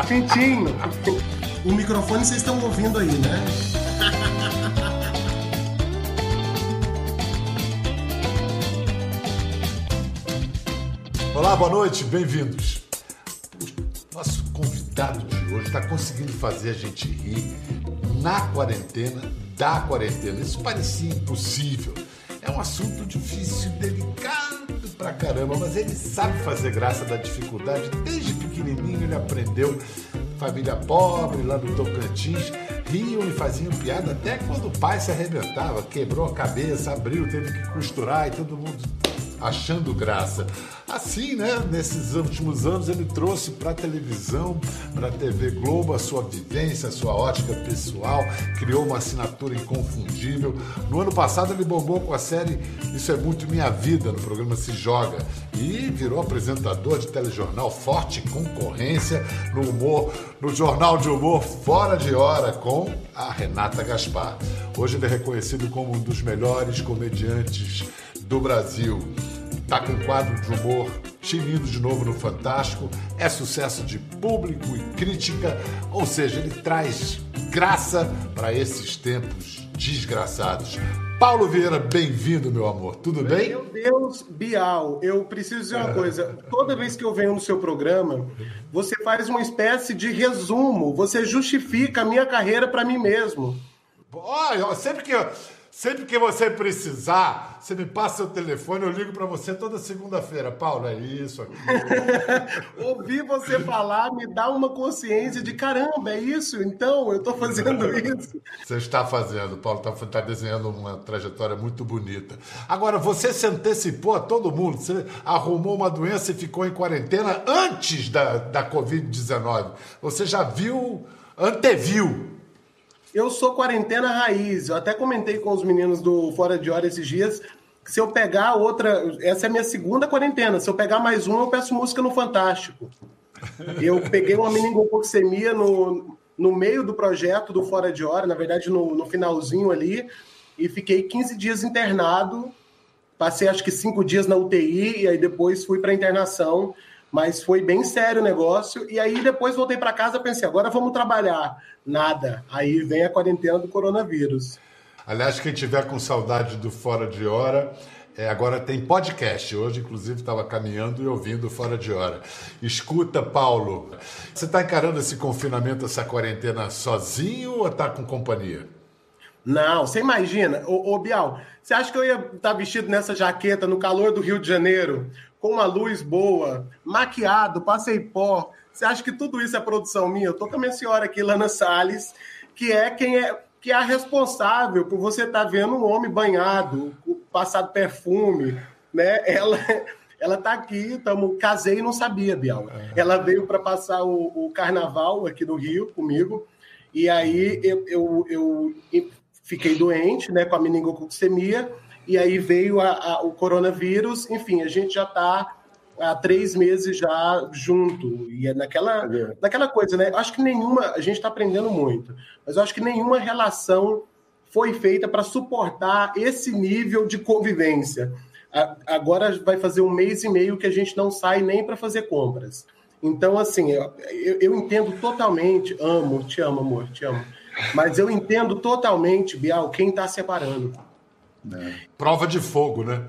Tintim. O microfone vocês estão ouvindo aí, né? Olá, boa noite, bem-vindos. Nosso convidado de hoje está conseguindo fazer a gente rir na quarentena, da quarentena. Isso parecia impossível. É um assunto difícil, delicado pra caramba, mas ele sabe fazer graça da dificuldade. Desde pequenininho ele aprendeu. Família pobre lá no Tocantins, riam e faziam piada até quando o pai se arrebentava, quebrou a cabeça, abriu, teve que costurar e todo mundo achando graça. Assim, né, nesses últimos anos, ele trouxe para a televisão, para a TV Globo, a sua vivência, a sua ótica pessoal, criou uma assinatura inconfundível. No ano passado, ele bombou com a série Isso é Muito Minha Vida, no programa Se Joga, e virou apresentador de telejornal Forte Concorrência no humor, no Jornal de Humor Fora de Hora, com a Renata Gaspar. Hoje ele é reconhecido como um dos melhores comediantes do Brasil. Tá com quadro de humor tinindo de novo no Fantástico, é sucesso de público e crítica, ou seja, ele traz graça para esses tempos desgraçados. Paulo Vieira, bem-vindo, meu amor. Tudo bem? Meu Deus, Bial, eu preciso dizer uma coisa. Toda vez que eu venho no seu programa, você faz uma espécie de resumo, você justifica a minha carreira para mim mesmo. Olha, sempre que eu Sempre que você precisar, você me passa seu telefone, eu ligo para você toda segunda-feira. Paulo, é isso aqui. Ouvir você falar me dá uma consciência de caramba, é isso? Então, eu estou fazendo isso. Você está fazendo, Paulo está tá desenhando uma trajetória muito bonita. Agora, você se antecipou a todo mundo, você arrumou uma doença e ficou em quarentena antes da, da Covid-19. Você já viu, anteviu eu sou quarentena raiz. Eu até comentei com os meninos do Fora de Hora esses dias que se eu pegar outra. Essa é a minha segunda quarentena. Se eu pegar mais uma, eu peço música no Fantástico. Eu peguei uma meningococcemia no, no meio do projeto do Fora de Hora, na verdade, no, no finalzinho ali, e fiquei 15 dias internado. Passei acho que cinco dias na UTI e aí depois fui para internação mas foi bem sério o negócio. E aí depois voltei para casa pensei, agora vamos trabalhar. Nada. Aí vem a quarentena do coronavírus. Aliás, quem tiver com saudade do Fora de Hora, é, agora tem podcast. Hoje, inclusive, estava caminhando e ouvindo Fora de Hora. Escuta, Paulo, você está encarando esse confinamento, essa quarentena sozinho ou está com companhia? Não, você imagina, ô, ô Bial, você acha que eu ia estar tá vestido nessa jaqueta no calor do Rio de Janeiro, com uma luz boa, maquiado, passei pó. Você acha que tudo isso é produção minha? Eu tô com a minha senhora aqui, Lana Salles, que é quem é que é a responsável por você estar tá vendo um homem banhado, passado perfume, né? Ela ela tá aqui, tamo, casei e não sabia, Bial. É. Ela veio para passar o, o, carnaval aqui no Rio comigo, e aí eu, eu, eu fiquei doente, né, com a meningococcemia, e aí veio a, a, o coronavírus, enfim, a gente já está há três meses já junto, e é naquela, é. naquela coisa, né? Acho que nenhuma, a gente está aprendendo muito, mas eu acho que nenhuma relação foi feita para suportar esse nível de convivência. agora vai fazer um mês e meio que a gente não sai nem para fazer compras. Então, assim, eu, eu entendo totalmente, amo, te amo, amor, te amo. Mas eu entendo totalmente, Bial, quem está separando. É. Prova de fogo, né?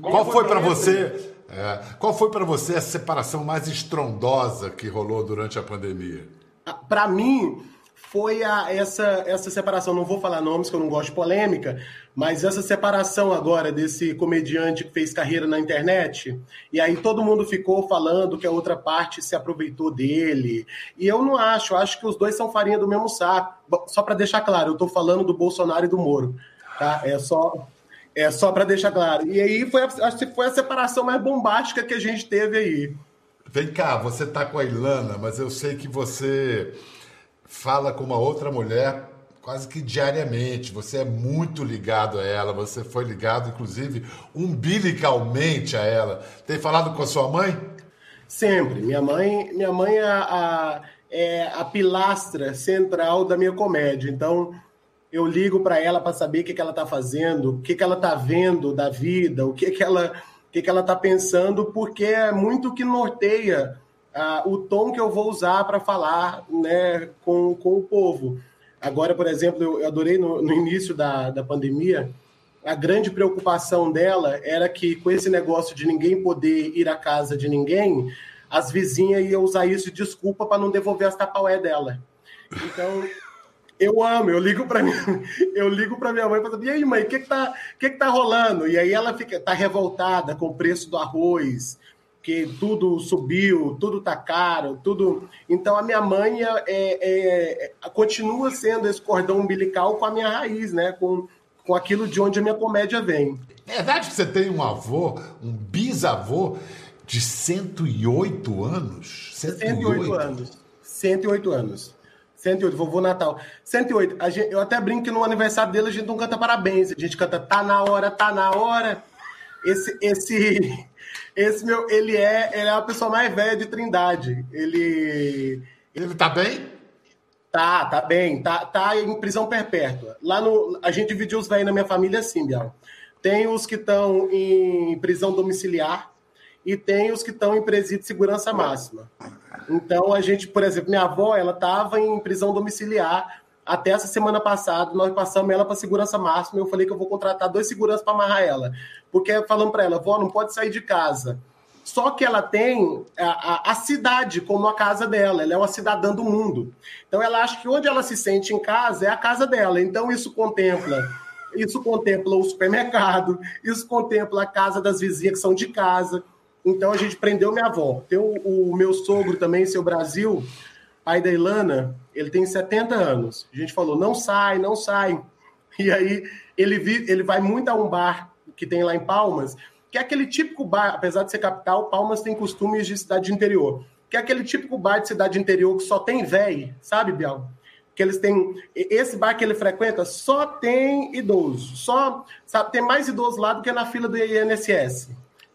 Qual, qual foi para você? É, qual foi para você a separação mais estrondosa que rolou durante a pandemia? Ah, para mim foi a, essa essa separação. Não vou falar nomes que eu não gosto de polêmica, mas essa separação agora desse comediante que fez carreira na internet e aí todo mundo ficou falando que a outra parte se aproveitou dele. E eu não acho. Acho que os dois são farinha do mesmo saco. Só para deixar claro, eu estou falando do Bolsonaro e do Moro. Tá? É só, é só para deixar claro. E aí foi, acho que foi a separação mais bombástica que a gente teve aí. Vem cá, você tá com a Ilana, mas eu sei que você fala com uma outra mulher quase que diariamente. Você é muito ligado a ela, você foi ligado, inclusive, umbilicalmente a ela. Tem falado com a sua mãe? Sempre. Minha mãe, minha mãe é a, é a pilastra central da minha comédia. Então, eu ligo para ela para saber o que, que ela está fazendo, o que, que ela está vendo da vida, o que, que ela o que, que ela está pensando, porque é muito que norteia uh, o tom que eu vou usar para falar né, com, com o povo. Agora, por exemplo, eu adorei no, no início da, da pandemia, a grande preocupação dela era que, com esse negócio de ninguém poder ir à casa de ninguém, as vizinhas iam usar isso de desculpa para não devolver as tapaué dela. Então, eu amo, eu ligo para eu ligo para minha mãe e falo, e aí, mãe, o que que tá, que que tá rolando? E aí ela fica tá revoltada com o preço do arroz, que tudo subiu, tudo tá caro, tudo. Então a minha mãe é, é, é, continua sendo esse cordão umbilical com a minha raiz, né? Com, com aquilo de onde a minha comédia vem. É verdade que você tem um avô, um bisavô de 108 anos? 108, 108 anos. 108 anos. 108, vovô Natal. 108. Gente, eu até brinco que no aniversário dele a gente não canta parabéns. A gente canta tá na hora, tá na hora. Esse, esse, esse meu, ele é, ele é a pessoa mais velha de Trindade. Ele. Ele tá bem? Tá, tá bem. Tá, tá em prisão perpétua. Lá no. A gente dividiu os velhos na minha família assim, Bial. Tem os que estão em prisão domiciliar e tem os que estão em presídio de segurança máxima. Então, a gente, por exemplo, minha avó, ela estava em prisão domiciliar até essa semana passada, nós passamos ela para segurança máxima. Eu falei que eu vou contratar dois seguranças para amarrar ela. Porque falando para ela, vó, não pode sair de casa. Só que ela tem a, a, a, cidade como a casa dela, ela é uma cidadã do mundo. Então ela acha que onde ela se sente em casa é a casa dela. Então isso contempla. Isso contempla o supermercado, isso contempla a casa das vizinhas que são de casa. Então a gente prendeu minha avó. Tem o, o meu sogro também, seu Brasil, pai da Ilana, ele tem 70 anos. A gente falou, não sai, não sai. E aí ele, vi, ele vai muito a um bar que tem lá em Palmas, que é aquele típico bar, apesar de ser capital, Palmas tem costumes de cidade de interior. Que é aquele típico bar de cidade de interior que só tem véi, sabe, Biel? Que eles têm. Esse bar que ele frequenta só tem idoso. Só. Sabe, tem mais idoso lá do que na fila do INSS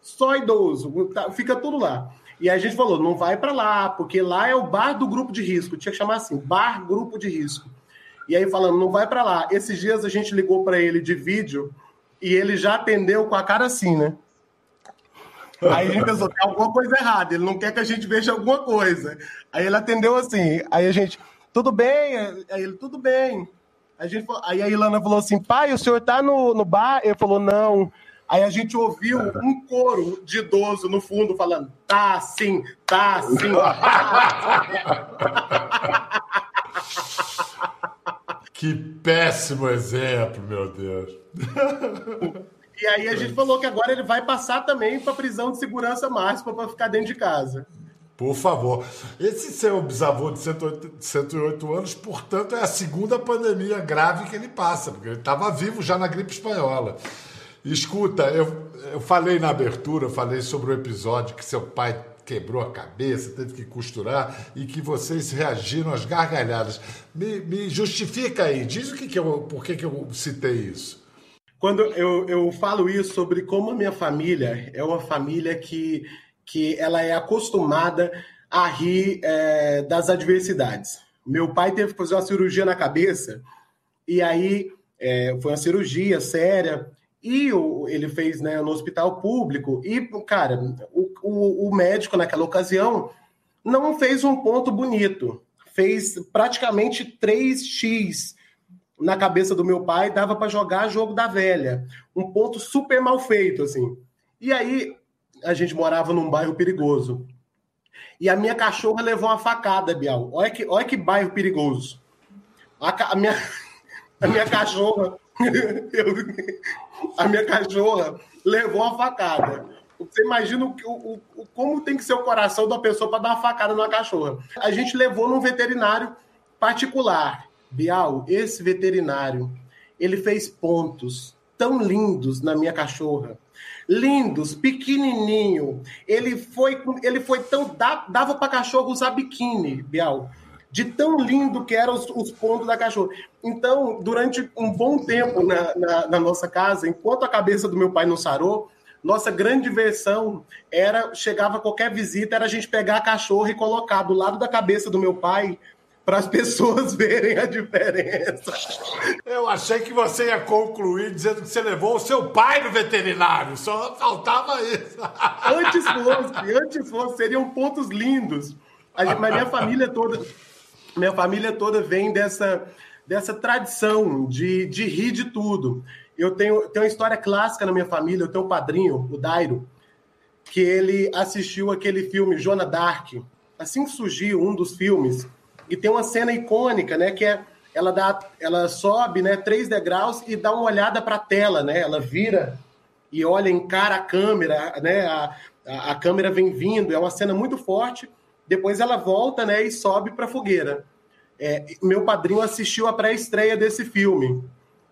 só idoso, tá, fica tudo lá. E a gente falou, não vai para lá, porque lá é o bar do grupo de risco, tinha que chamar assim, bar grupo de risco. E aí falando, não vai para lá. Esses dias a gente ligou para ele de vídeo e ele já atendeu com a cara assim, né? Aí a gente pensou, tem alguma coisa errada, ele não quer que a gente veja alguma coisa. Aí ele atendeu assim, aí a gente, tudo bem? Aí ele, tudo bem. A gente, aí a Ilana falou assim, pai, o senhor tá no, no bar? Ele falou, não. Aí a gente ouviu um coro de idoso no fundo falando: tá sim, tá sim. que péssimo exemplo, meu Deus. E aí a gente falou que agora ele vai passar também para prisão de segurança máxima para ficar dentro de casa. Por favor. Esse seu bisavô de 108, 108 anos, portanto, é a segunda pandemia grave que ele passa, porque ele estava vivo já na gripe espanhola. Escuta, eu, eu falei na abertura, falei sobre o episódio que seu pai quebrou a cabeça, teve que costurar e que vocês reagiram às gargalhadas. Me, me justifica aí, diz o que, que eu, por que, que eu citei isso. Quando eu, eu falo isso sobre como a minha família é uma família que, que ela é acostumada a rir é, das adversidades. Meu pai teve que fazer uma cirurgia na cabeça e aí é, foi uma cirurgia séria e o, ele fez né, no hospital público. E, cara, o, o, o médico naquela ocasião não fez um ponto bonito. Fez praticamente 3x na cabeça do meu pai, dava para jogar jogo da velha. Um ponto super mal feito, assim. E aí, a gente morava num bairro perigoso. E a minha cachorra levou uma facada, Bial. Olha que, olha que bairro perigoso. A, a minha, a minha cachorra. eu, a minha cachorra levou uma facada. Você imagina o, o, o, como tem que ser o coração da pessoa para dar uma facada numa cachorra. A gente levou num veterinário particular. Bial, esse veterinário, ele fez pontos tão lindos na minha cachorra. Lindos, pequenininho. Ele foi, ele foi tão dava para cachorro usar biquíni, Bial de tão lindo que eram os, os pontos da cachorra. Então, durante um bom tempo na, na, na, nossa casa, enquanto a cabeça do meu pai não sarou, nossa grande diversão era, chegava qualquer visita, era a gente pegar a cachorra e colocar do lado da cabeça do meu pai para as pessoas verem a diferença. Eu achei que você ia concluir dizendo que você levou o seu pai no veterinário, só faltava isso. Antes fosse, antes fosse, seriam pontos lindos. Mas minha família toda, minha família toda vem dessa, dessa tradição de, de rir de tudo. Eu tenho, tenho uma história clássica na minha família, eu tenho um padrinho, o Dairo, que ele assistiu aquele filme Joana Dark, assim que surgiu um dos filmes, e tem uma cena icônica, né, que é ela dá, ela sobe, né, três degraus e dá uma olhada para a tela, né? Ela vira e olha, encara a câmera, né? A, a, a, câmera vem vindo, é uma cena muito forte. Depois ela volta, né, e sobe para a fogueira. É, meu padrinho assistiu a pré-estreia desse filme.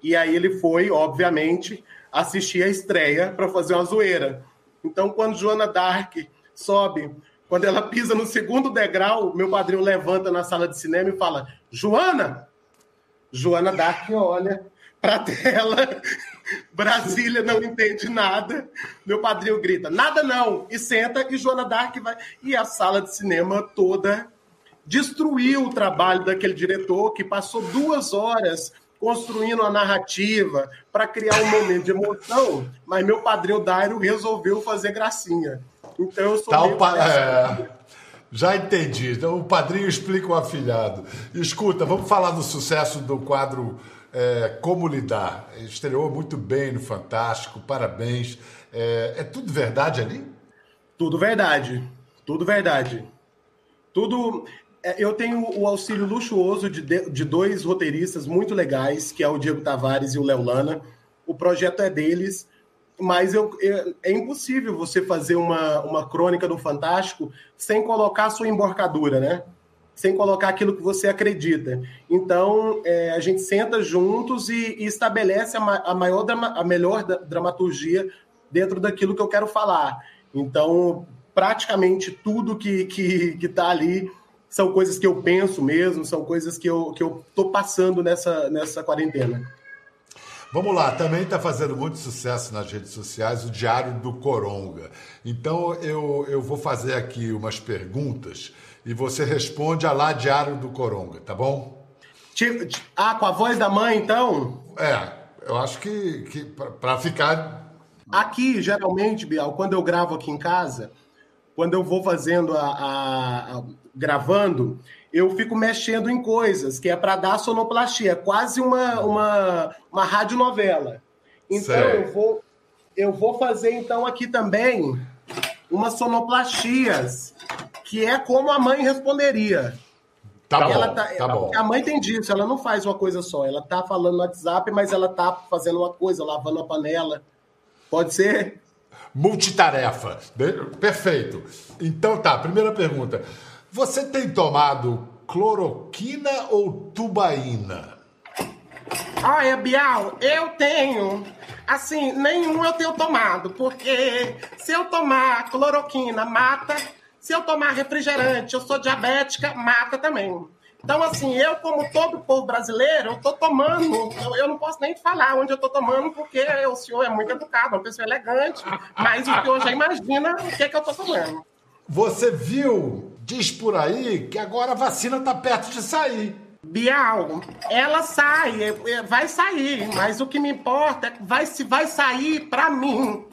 E aí ele foi, obviamente, assistir a estreia para fazer uma zoeira. Então, quando Joana Dark sobe quando ela pisa no segundo degrau, meu padrinho levanta na sala de cinema e fala: Joana! Joana Dark olha para a tela. Brasília não entende nada. Meu padrinho grita: nada não! E senta, e Joana Dark vai. E a sala de cinema toda destruiu o trabalho daquele diretor que passou duas horas construindo a narrativa para criar um momento de emoção, mas meu padrinho Dairo resolveu fazer gracinha. Então eu sou. Tá pa... é... Já entendi. Então o padrinho explica o afilhado. Escuta, vamos falar do sucesso do quadro é, Como Lidar. Estreou muito bem no Fantástico, parabéns. É, é tudo verdade ali? Tudo verdade. Tudo verdade. Tudo. É, eu tenho o auxílio luxuoso de, de dois roteiristas muito legais, que é o Diego Tavares e o Léo Lana. O projeto é deles mas eu, eu, é impossível você fazer uma, uma crônica do Fantástico sem colocar a sua emborcadura, né? Sem colocar aquilo que você acredita. Então, é, a gente senta juntos e, e estabelece a, a, maior, a melhor dramaturgia dentro daquilo que eu quero falar. Então, praticamente tudo que está que, que tá ali são coisas que eu penso mesmo, são coisas que eu estou que eu passando nessa, nessa quarentena. Vamos lá, também está fazendo muito sucesso nas redes sociais o Diário do Coronga. Então eu, eu vou fazer aqui umas perguntas e você responde a lá Diário do Coronga, tá bom? Ah, com a voz da mãe, então? É, eu acho que, que para ficar. Aqui, geralmente, Bial, quando eu gravo aqui em casa, quando eu vou fazendo a, a, a gravando, eu fico mexendo em coisas, que é para dar sonoplastia, quase uma, uma, uma radionovela. Então, eu vou, eu vou fazer, então, aqui também umas sonoplastias, que é como a mãe responderia. Tá bom, tá, tá bom. A mãe tem disso, ela não faz uma coisa só. Ela tá falando no WhatsApp, mas ela tá fazendo uma coisa, lavando a panela. Pode ser? Multitarefa. Perfeito. Então tá, primeira pergunta. Você tem tomado cloroquina ou tubaína? Olha, Bial, eu tenho. Assim, nenhum eu tenho tomado, porque se eu tomar cloroquina, mata. Se eu tomar refrigerante, eu sou diabética, mata também. Então, assim, eu, como todo povo brasileiro, eu tô tomando. Eu, eu não posso nem falar onde eu tô tomando, porque o senhor é muito educado, uma pessoa elegante, mas o senhor já imagina o que, é que eu tô tomando. Você viu diz por aí que agora a vacina está perto de sair. Bial, ela sai, é, é, vai sair, mas o que me importa é vai, se vai sair para mim.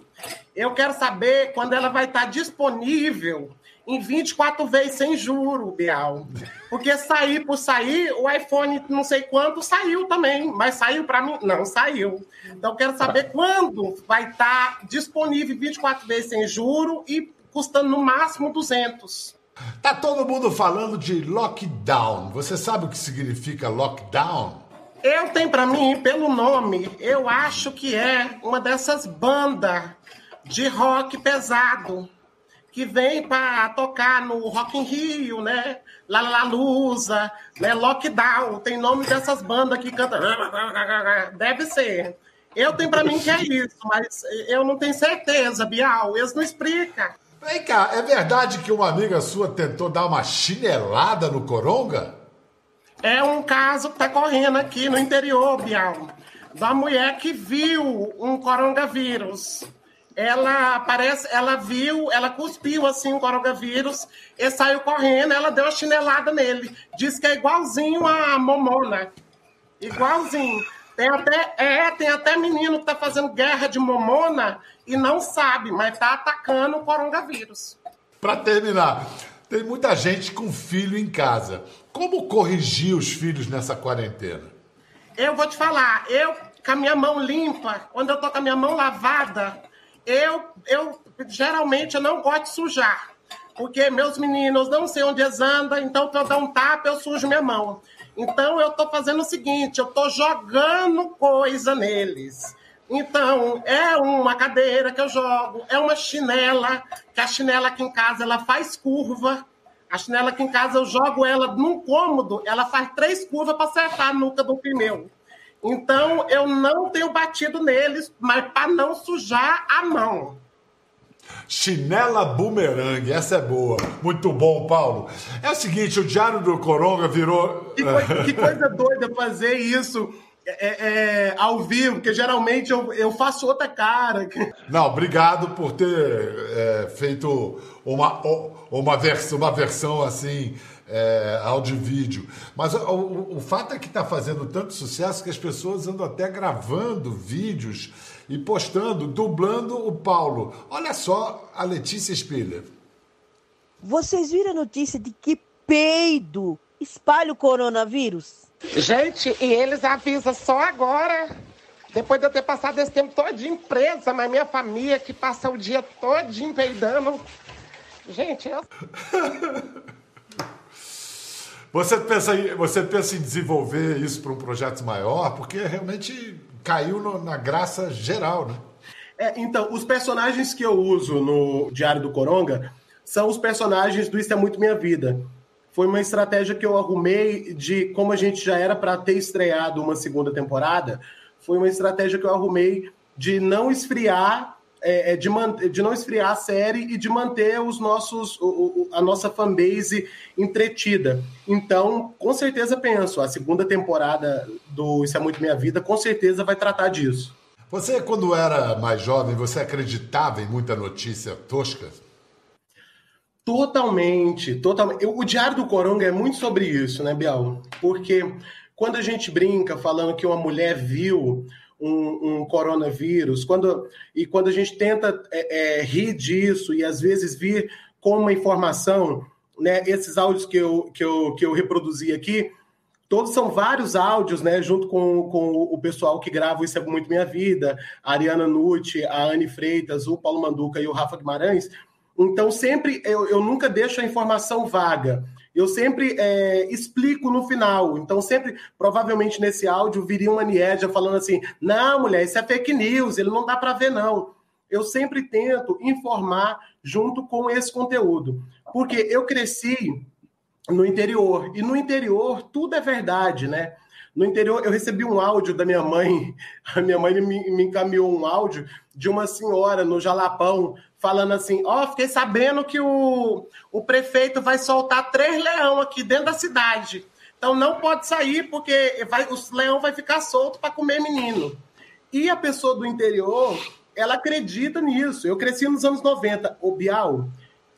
Eu quero saber quando ela vai estar disponível em 24 vezes sem juro, Bial. Porque sair por sair, o iPhone não sei quanto saiu também, mas saiu para mim? Não, saiu. Então eu quero saber quando vai estar tá disponível 24 vezes sem juro e custando no máximo 200. Tá todo mundo falando de lockdown. Você sabe o que significa lockdown? Eu tenho para mim, pelo nome, eu acho que é uma dessas bandas de rock pesado que vem para tocar no Rock in Rio, né? La La Lusa, né? Lockdown. Tem nome dessas bandas que cantam. Deve ser. Eu tenho para mim que é isso, mas eu não tenho certeza, Bial. Eles não explicam. Vem cá, é verdade que uma amiga sua tentou dar uma chinelada no Coronga? É um caso que tá correndo aqui no interior, Bial. Da mulher que viu um coronavírus. Ela parece, ela viu, ela cuspiu assim o coronavírus e saiu correndo, ela deu uma chinelada nele. Diz que é igualzinho a Momona. Igualzinho. Tem até, é, tem até menino que tá fazendo guerra de Momona e não sabe, mas tá atacando o coronavírus. Para terminar, tem muita gente com filho em casa. Como corrigir os filhos nessa quarentena? Eu vou te falar, eu com a minha mão limpa, quando eu tô com a minha mão lavada, eu, eu geralmente eu não gosto de sujar. Porque meus meninos não sei onde eles andam, então para eu dar um tapa, eu sujo minha mão. Então eu estou fazendo o seguinte, eu estou jogando coisa neles. Então, é uma cadeira que eu jogo, é uma chinela, que a chinela aqui em casa ela faz curva. A chinela aqui em casa eu jogo ela num cômodo, ela faz três curvas para acertar a nuca do pneu. Então, eu não tenho batido neles, mas para não sujar a mão. Chinela Boomerang, essa é boa. Muito bom, Paulo. É o seguinte, o Diário do Coronga virou... Que coisa, que coisa doida fazer isso é, é, ao vivo, porque geralmente eu, eu faço outra cara. Não, obrigado por ter é, feito uma, uma, vers uma versão assim é, áudio e vídeo. Mas o, o, o fato é que está fazendo tanto sucesso que as pessoas andam até gravando vídeos e postando, dublando o Paulo. Olha só a Letícia Spiller. Vocês viram a notícia de que peido espalha o coronavírus? Gente, e eles avisam só agora, depois de eu ter passado esse tempo todinho presa, mas minha família que passa o dia todinho peidando. Gente, eu... Você pensa, em, você pensa em desenvolver isso para um projeto maior? Porque realmente caiu no, na graça geral, né? É, então, os personagens que eu uso no Diário do Coronga são os personagens do Isso é Muito Minha Vida. Foi uma estratégia que eu arrumei de como a gente já era para ter estreado uma segunda temporada. Foi uma estratégia que eu arrumei de não esfriar é, é, de, de não esfriar a série e de manter os nossos, o, o, a nossa fanbase entretida. Então, com certeza penso, a segunda temporada do Isso é Muito Minha Vida, com certeza vai tratar disso. Você, quando era mais jovem, você acreditava em muita notícia tosca? Totalmente, totalmente. O Diário do Coronga é muito sobre isso, né, Bial? Porque quando a gente brinca falando que uma mulher viu um, um, coronavírus, quando, e quando a gente tenta é, é, rir disso e às vezes vir com uma informação, né, esses áudios que eu, que, eu, que eu reproduzi aqui, todos são vários áudios, né, junto com, com o pessoal que grava Isso é Muito Minha Vida, a Ariana Nucci, a Anne Freitas, o Paulo Manduca e o Rafa Guimarães. Então, sempre, eu, eu nunca deixo a informação vaga eu sempre é, explico no final. Então, sempre, provavelmente nesse áudio, viria uma Niédia falando assim: não, mulher, isso é fake news, ele não dá para ver, não. Eu sempre tento informar junto com esse conteúdo. Porque eu cresci no interior, e no interior tudo é verdade, né? No interior, eu recebi um áudio da minha mãe, a minha mãe me, me encaminhou um áudio de uma senhora no Jalapão falando assim: Ó, oh, fiquei sabendo que o, o prefeito vai soltar três leão aqui dentro da cidade. Então não pode sair porque vai, os leão vai ficar solto para comer menino. E a pessoa do interior, ela acredita nisso. Eu cresci nos anos 90. O Bial,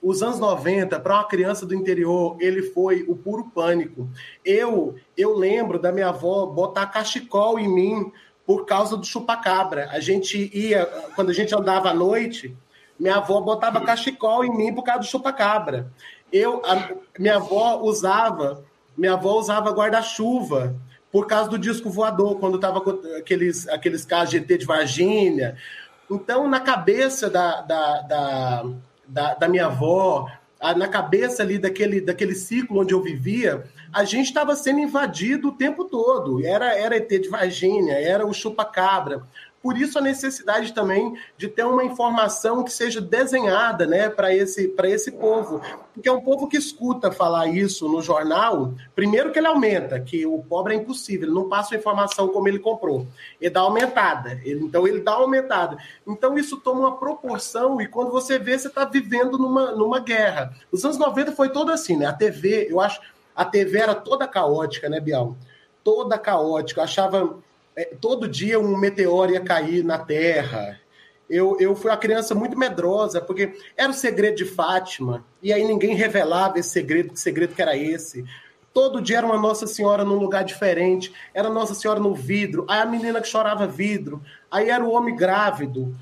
os anos 90, para uma criança do interior, ele foi o puro pânico. Eu, eu lembro da minha avó botar cachecol em mim por causa do chupacabra. A gente ia, quando a gente andava à noite, minha avó botava cachecol em mim por causa do chupacabra. Eu, a, minha avó usava, minha avó usava guarda-chuva por causa do disco voador, quando estava com aqueles, aqueles casos GT de Varginha. Então, na cabeça da, da, da, da, da minha avó, na cabeça ali daquele, daquele ciclo onde eu vivia, a gente estava sendo invadido o tempo todo. Era, era ET de Varginha, era o chupa-cabra. Por isso a necessidade também de ter uma informação que seja desenhada né, para esse, esse povo. Porque é um povo que escuta falar isso no jornal, primeiro que ele aumenta, que o pobre é impossível, ele não passa a informação como ele comprou. Ele dá aumentada. Ele, então ele dá aumentada. Então isso toma uma proporção e quando você vê, você está vivendo numa, numa guerra. Os anos 90 foi todo assim, né? A TV, eu acho, a TV era toda caótica, né, Bial? Toda caótica. Eu achava todo dia um meteoro ia cair na Terra. Eu, eu fui uma criança muito medrosa, porque era o segredo de Fátima, e aí ninguém revelava esse segredo, que segredo que era esse. Todo dia era uma Nossa Senhora num lugar diferente, era Nossa Senhora no vidro, aí a menina que chorava vidro, aí era o homem grávido,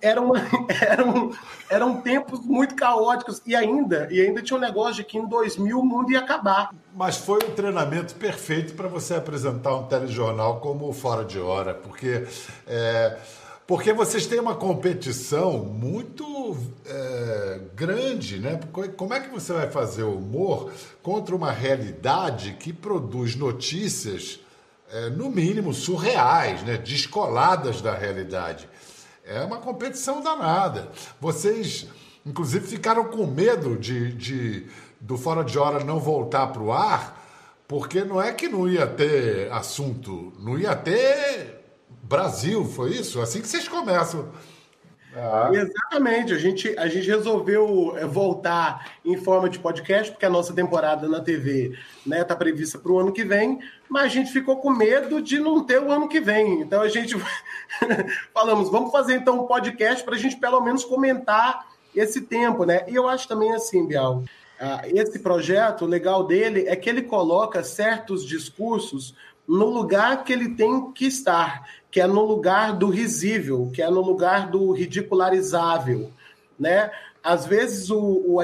era uma, eram, eram tempos muito caóticos e ainda e ainda tinha um negócio de que em 2000 o mundo ia acabar. Mas foi um treinamento perfeito para você apresentar um telejornal como Fora de Hora, porque é, porque vocês têm uma competição muito é, grande, né? Como é que você vai fazer humor contra uma realidade que produz notícias, é, no mínimo, surreais, né? descoladas da realidade? É uma competição danada. Vocês, inclusive, ficaram com medo de, de do Fora de Hora não voltar para o ar, porque não é que não ia ter assunto, não ia ter Brasil, foi isso? Assim que vocês começam. Ah. Exatamente, a gente, a gente resolveu eh, voltar em forma de podcast, porque a nossa temporada na TV né, tá prevista para o ano que vem, mas a gente ficou com medo de não ter o ano que vem. Então a gente falamos, vamos fazer então um podcast para a gente pelo menos comentar esse tempo, né? E eu acho também assim, Bial, ah, esse projeto, o legal dele é que ele coloca certos discursos no lugar que ele tem que estar, que é no lugar do risível, que é no lugar do ridicularizável, né? Às vezes o, o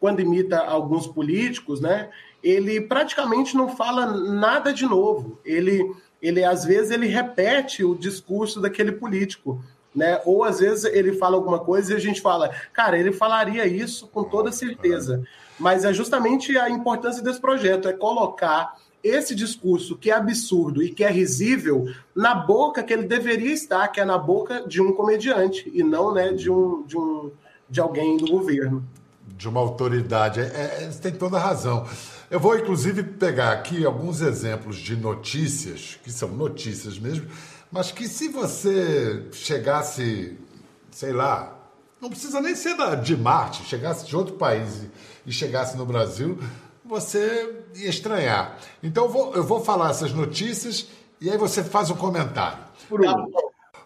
quando imita alguns políticos, né, ele praticamente não fala nada de novo. Ele, ele às vezes ele repete o discurso daquele político, né? Ou às vezes ele fala alguma coisa e a gente fala, cara, ele falaria isso com toda certeza. Mas é justamente a importância desse projeto, é colocar esse discurso que é absurdo e que é risível na boca que ele deveria estar, que é na boca de um comediante e não né, de, um, de, um, de alguém do governo. De uma autoridade. É, é, você tem toda a razão. Eu vou, inclusive, pegar aqui alguns exemplos de notícias, que são notícias mesmo, mas que se você chegasse, sei lá, não precisa nem ser de Marte, chegasse de outro país e chegasse no Brasil, você ia estranhar. Então eu vou, eu vou falar essas notícias e aí você faz um comentário. Tá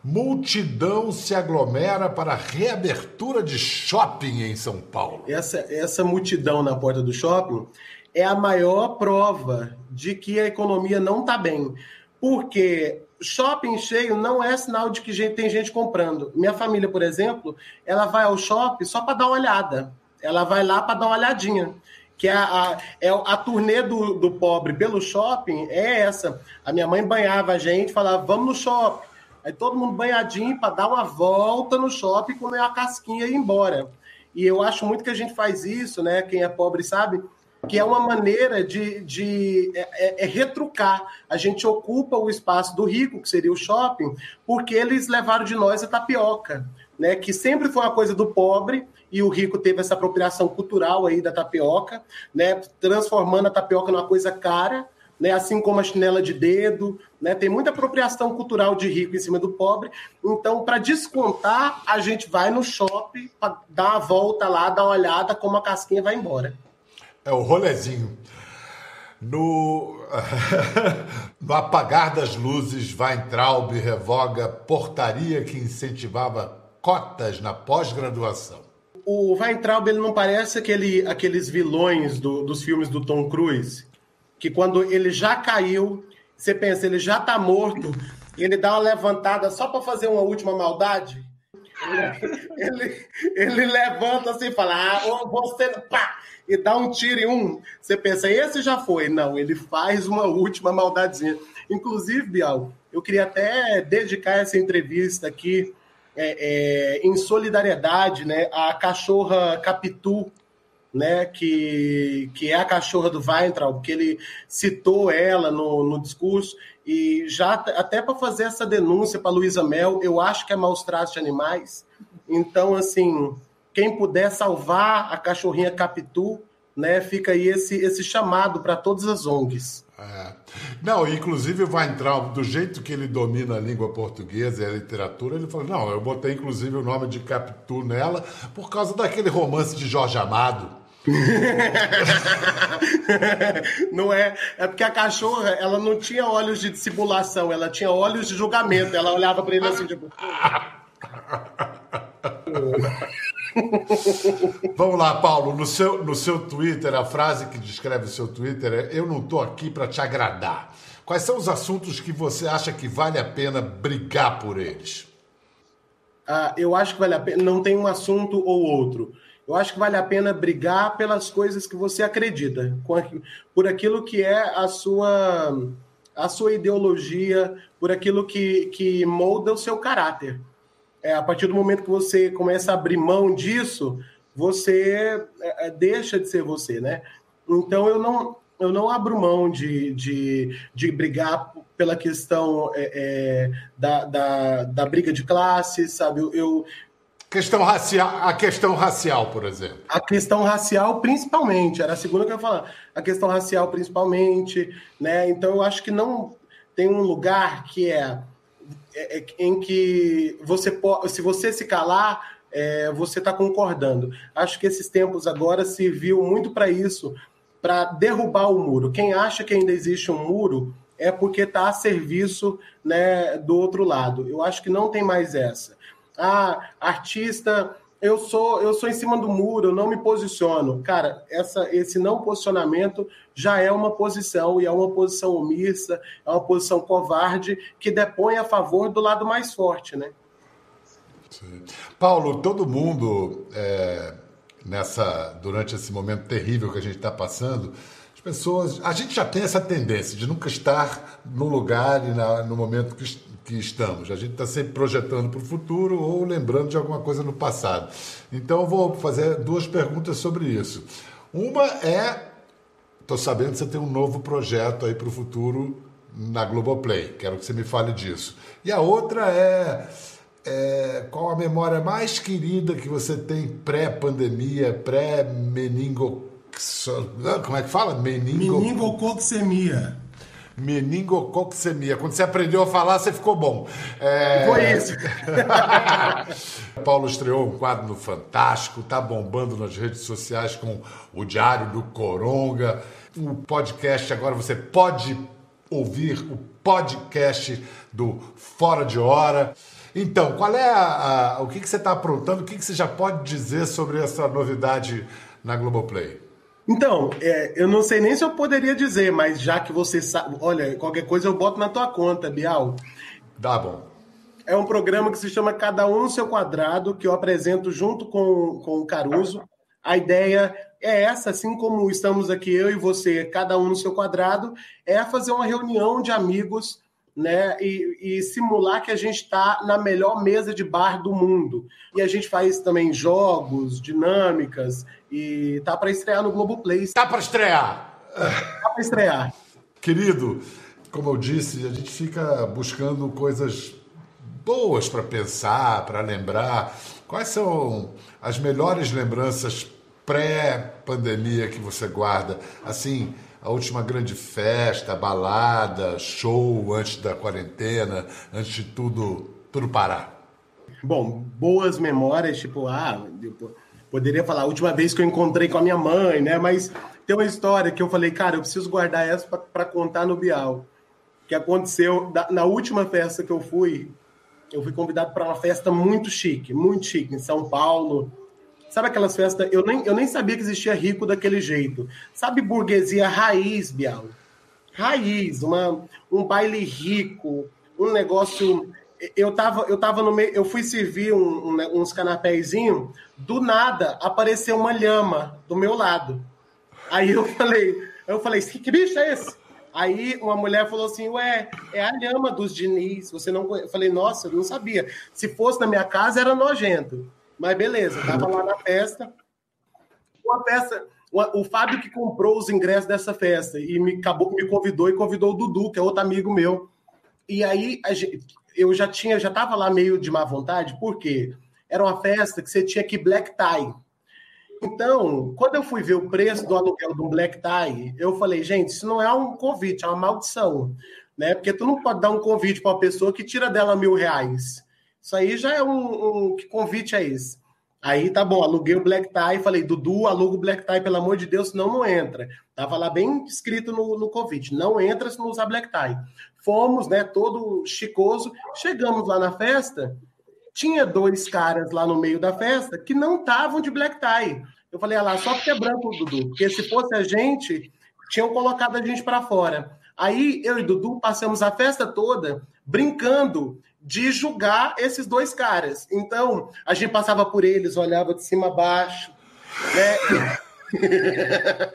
Multidão se aglomera para reabertura de shopping em São Paulo. Essa, essa multidão na porta do shopping é a maior prova de que a economia não está bem. Porque shopping cheio não é sinal de que tem gente comprando. Minha família, por exemplo, ela vai ao shopping só para dar uma olhada. Ela vai lá para dar uma olhadinha que é a, a, é a turnê do, do pobre pelo shopping é essa. A minha mãe banhava a gente, falava, vamos no shopping. Aí todo mundo banhadinho para dar uma volta no shopping, comer uma casquinha e ir embora. E eu acho muito que a gente faz isso, né? Quem é pobre sabe, que é uma maneira de, de é, é, é retrucar. A gente ocupa o espaço do rico, que seria o shopping, porque eles levaram de nós a tapioca, né? Que sempre foi uma coisa do pobre e o rico teve essa apropriação cultural aí da tapioca, né, transformando a tapioca numa coisa cara, né, assim como a chinela de dedo, né, tem muita apropriação cultural de rico em cima do pobre. Então, para descontar, a gente vai no shopping para dar uma volta lá, dar uma olhada, como a casquinha vai embora. É o rolezinho. No, no apagar das luzes, Weintraub revoga portaria que incentivava cotas na pós-graduação o Weintraub ele não parece aquele, aqueles vilões do, dos filmes do Tom Cruise, que quando ele já caiu, você pensa, ele já está morto, ele dá uma levantada só para fazer uma última maldade. Ele, ele, ele levanta assim e fala, ah, você, pá, e dá um tiro em um. Você pensa, esse já foi. Não, ele faz uma última maldadezinha. Inclusive, Bial, eu queria até dedicar essa entrevista aqui é, é, em solidariedade né, à cachorra Capitu, né, que, que é a cachorra do Weintraub, que ele citou ela no, no discurso, e já até para fazer essa denúncia para Luísa Mel, eu acho que é maus tratos de animais. Então, assim, quem puder salvar a cachorrinha Capitu, né, fica aí esse, esse chamado para todas as ONGs. É. Não, inclusive vai entrar do jeito que ele domina a língua portuguesa e a literatura, ele falou: não, eu botei inclusive o nome de Capitu nela por causa daquele romance de Jorge Amado. não é, é porque a cachorra, ela não tinha olhos de dissimulação, ela tinha olhos de julgamento. Ela olhava para ele assim, tipo. Vamos lá, Paulo. No seu, no seu Twitter, a frase que descreve o seu Twitter é: Eu não estou aqui para te agradar. Quais são os assuntos que você acha que vale a pena brigar por eles? Ah, eu acho que vale a pena. Não tem um assunto ou outro. Eu acho que vale a pena brigar pelas coisas que você acredita, por aquilo que é a sua, a sua ideologia, por aquilo que, que molda o seu caráter. É, a partir do momento que você começa a abrir mão disso, você é, é deixa de ser você, né? Então eu não, eu não abro mão de, de, de brigar pela questão é, é, da, da, da, briga de classe, sabe? Eu, eu, Questão racial, a questão racial, por exemplo. A questão racial, principalmente, era a segunda que eu ia falar. A questão racial, principalmente, né? Então, eu acho que não tem um lugar que é, é, é em que você se você se calar, é, você está concordando. Acho que esses tempos agora serviu muito para isso, para derrubar o muro. Quem acha que ainda existe um muro é porque está a serviço né, do outro lado. Eu acho que não tem mais essa ah, artista, eu sou eu sou em cima do muro, eu não me posiciono. Cara, essa, esse não posicionamento já é uma posição, e é uma posição omissa, é uma posição covarde, que depõe a favor do lado mais forte, né? Sim. Paulo, todo mundo é, nessa durante esse momento terrível que a gente está passando, as pessoas, a gente já tem essa tendência de nunca estar no lugar e na, no momento que que estamos. A gente está sempre projetando para o futuro ou lembrando de alguma coisa no passado. Então, vou fazer duas perguntas sobre isso. Uma é: estou sabendo que você tem um novo projeto aí para o futuro na Globoplay. Quero que você me fale disso. E a outra é. É, qual a memória mais querida que você tem pré-pandemia, pré-meningo. Como é que fala? Meningo... Meningococcemia meningococcemia. Quando você aprendeu a falar, você ficou bom. É... Foi isso. Paulo estreou um quadro no Fantástico, tá bombando nas redes sociais com o Diário do Coronga. O podcast agora você pode ouvir o podcast do Fora de Hora. Então, qual é a, a o que, que você está aprontando? O que, que você já pode dizer sobre essa novidade na Globoplay? Então, é, eu não sei nem se eu poderia dizer, mas já que você sabe, olha, qualquer coisa eu boto na tua conta, Bial. Tá bom. É um programa que se chama Cada Um no Seu Quadrado, que eu apresento junto com, com o Caruso. A ideia é essa, assim como estamos aqui eu e você, cada um no seu quadrado, é fazer uma reunião de amigos né, e, e, simular que a gente está na melhor mesa de bar do mundo. E a gente faz também jogos, dinâmicas, e tá para estrear no Globoplay. Tá para estrear! Tá para estrear. Querido, como eu disse, a gente fica buscando coisas boas para pensar, para lembrar. Quais são as melhores lembranças pré-pandemia que você guarda? Assim, a última grande festa, balada, show antes da quarentena, antes de tudo, tudo parar? Bom, boas memórias, tipo, ah, poderia falar a última vez que eu encontrei com a minha mãe, né? Mas tem uma história que eu falei, cara, eu preciso guardar essa para contar no Bial. Que aconteceu na última festa que eu fui, eu fui convidado para uma festa muito chique, muito chique, em São Paulo, Sabe aquelas festas? Eu nem, eu nem sabia que existia rico daquele jeito. Sabe burguesia raiz, Bial? Raiz, uma, um baile rico, um negócio. Eu tava, eu tava no meio, eu fui servir um, um, uns canapézinhos, do nada apareceu uma lhama do meu lado. Aí eu falei, eu falei, que bicho é esse? Aí uma mulher falou assim: Ué, é a lhama dos Diniz. Você não. Eu falei, nossa, eu não sabia. Se fosse na minha casa, era nojento. Mas beleza, tava lá na festa. Uma festa. O Fábio que comprou os ingressos dessa festa e me, acabou, me convidou e convidou o Dudu, que é outro amigo meu. E aí gente, eu já tinha, já tava lá meio de má vontade, porque era uma festa que você tinha que black tie. Então, quando eu fui ver o preço do aluguel um black tie, eu falei, gente, isso não é um convite, é uma maldição, né? Porque tu não pode dar um convite para uma pessoa que tira dela mil reais. Isso aí já é um, um que convite é esse? Aí tá bom, aluguei o Black Tie, falei, Dudu, aluga o Black Tie, pelo amor de Deus, senão não entra. Tava lá bem escrito no, no convite, não entra se não usar Black Tie. Fomos, né, todo chicoso, chegamos lá na festa, tinha dois caras lá no meio da festa que não estavam de black tie. Eu falei, ah lá, só porque é branco, Dudu. Porque se fosse a gente, tinham colocado a gente para fora. Aí eu e Dudu passamos a festa toda brincando de julgar esses dois caras. Então, a gente passava por eles, olhava de cima a baixo, né?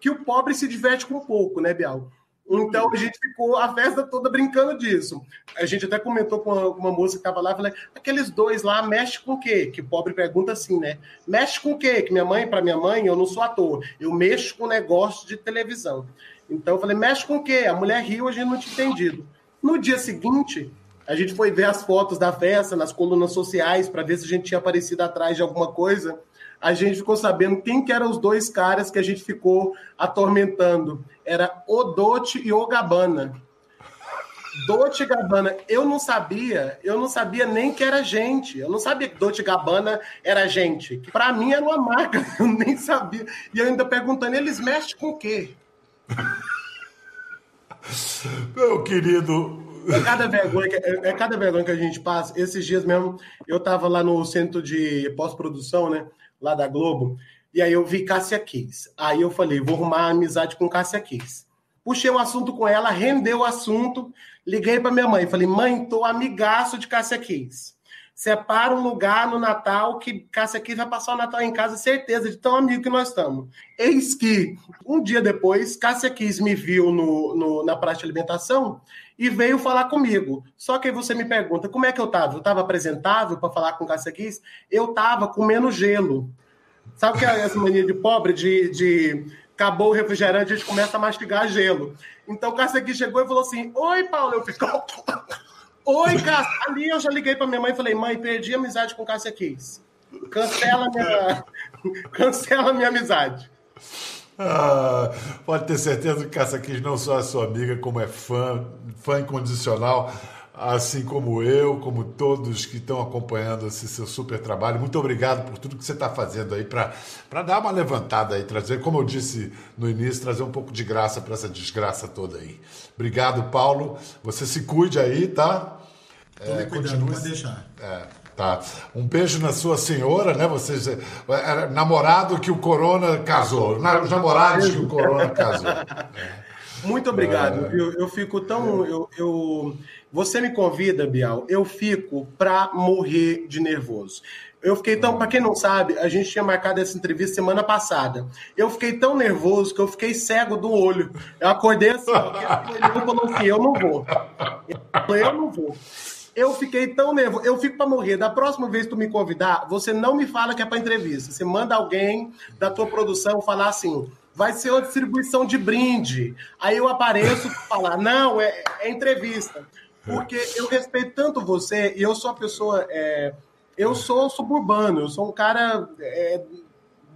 que o pobre se diverte com pouco, né, Bial? Então a gente ficou a festa toda brincando disso. A gente até comentou com uma, moça que estava lá, falei, aqueles dois lá mexe com o quê? Que o pobre pergunta assim, né? Mexe com o quê? Que minha mãe, para minha mãe, eu não sou ator, eu mexo com negócio de televisão. Então eu falei, mexe com o quê? A mulher riu, a gente não tinha entendido. No dia seguinte, a gente foi ver as fotos da festa nas colunas sociais para ver se a gente tinha aparecido atrás de alguma coisa a gente ficou sabendo quem que eram os dois caras que a gente ficou atormentando. Era o Dote e o Gabana. E Gabbana, eu não sabia, eu não sabia nem que era gente. Eu não sabia que Dote e Gabbana era gente. Para mim era uma marca, eu nem sabia. E eu ainda perguntando, eles mexem com o quê? Meu querido, é cada, vergonha que, é, é, cada vergonha que a gente passa. Esses dias mesmo, eu estava lá no centro de pós-produção, né? lá da Globo, e aí eu vi Cássia Kiss. Aí eu falei, vou arrumar amizade com Cássia Kiss. Puxei um assunto com ela, rendeu o assunto, liguei para minha mãe, falei, mãe, tô amigaço de Cássia Kiss. Separa um lugar no Natal que Cássia Kiss vai passar o Natal em casa, certeza, de tão amigo que nós estamos. Eis que, um dia depois, Cássia Kiss me viu no, no, na praça de alimentação e veio falar comigo. Só que aí você me pergunta, como é que eu estava? Eu estava apresentável para falar com Cássia Kiss? Eu estava comendo gelo. Sabe o que é essa mania de pobre, de, de acabou o refrigerante, a gente começa a mastigar gelo. Então Cássia Kiss chegou e falou assim, oi, Paulo, eu fico... Oi, Cássia. Ali eu já liguei para minha mãe e falei, mãe, perdi a amizade com Cássia Kiss. Cancela minha, cancela minha amizade. Ah, pode ter certeza que Caça Kiss não só é sua amiga, como é fã, fã incondicional, assim como eu, como todos que estão acompanhando esse seu super trabalho. Muito obrigado por tudo que você está fazendo aí para dar uma levantada aí, trazer, como eu disse no início, trazer um pouco de graça para essa desgraça toda aí. Obrigado, Paulo. Você se cuide aí, tá? Tô é, cuidando, continue... pode deixar. É. Tá. Um beijo na sua senhora, né? Você namorado que o Corona casou. Os namorados que o Corona casou. Muito obrigado. É... Eu, eu fico tão. Eu, eu, você me convida, Bial, eu fico pra morrer de nervoso. Eu fiquei tão. Para quem não sabe, a gente tinha marcado essa entrevista semana passada. Eu fiquei tão nervoso que eu fiquei cego do olho. Eu acordei assim, eu assim: eu não vou. Eu, falei, eu não vou. Eu fiquei tão nervoso. Eu fico para morrer. Da próxima vez que tu me convidar, você não me fala que é para entrevista. Você manda alguém da tua produção falar assim: vai ser uma distribuição de brinde. Aí eu apareço para falar: não, é, é, entrevista. Porque eu respeito tanto você e eu sou a pessoa. É, eu sou suburbano, eu sou um cara. É,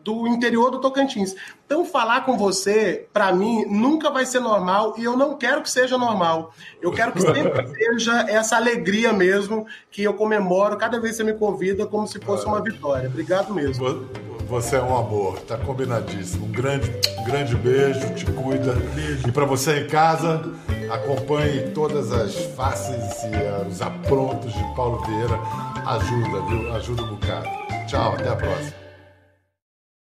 do interior do Tocantins. Então, falar com você, para mim, nunca vai ser normal e eu não quero que seja normal. Eu quero que sempre seja essa alegria mesmo que eu comemoro cada vez que você me convida como se fosse uma vitória. Obrigado mesmo. Você é um amor, tá combinadíssimo. Um grande, um grande beijo, te cuida. Beijo. E para você em casa, acompanhe todas as faces e os aprontos de Paulo Vieira. Ajuda, viu? Ajuda um bocado. Tchau, até a próxima.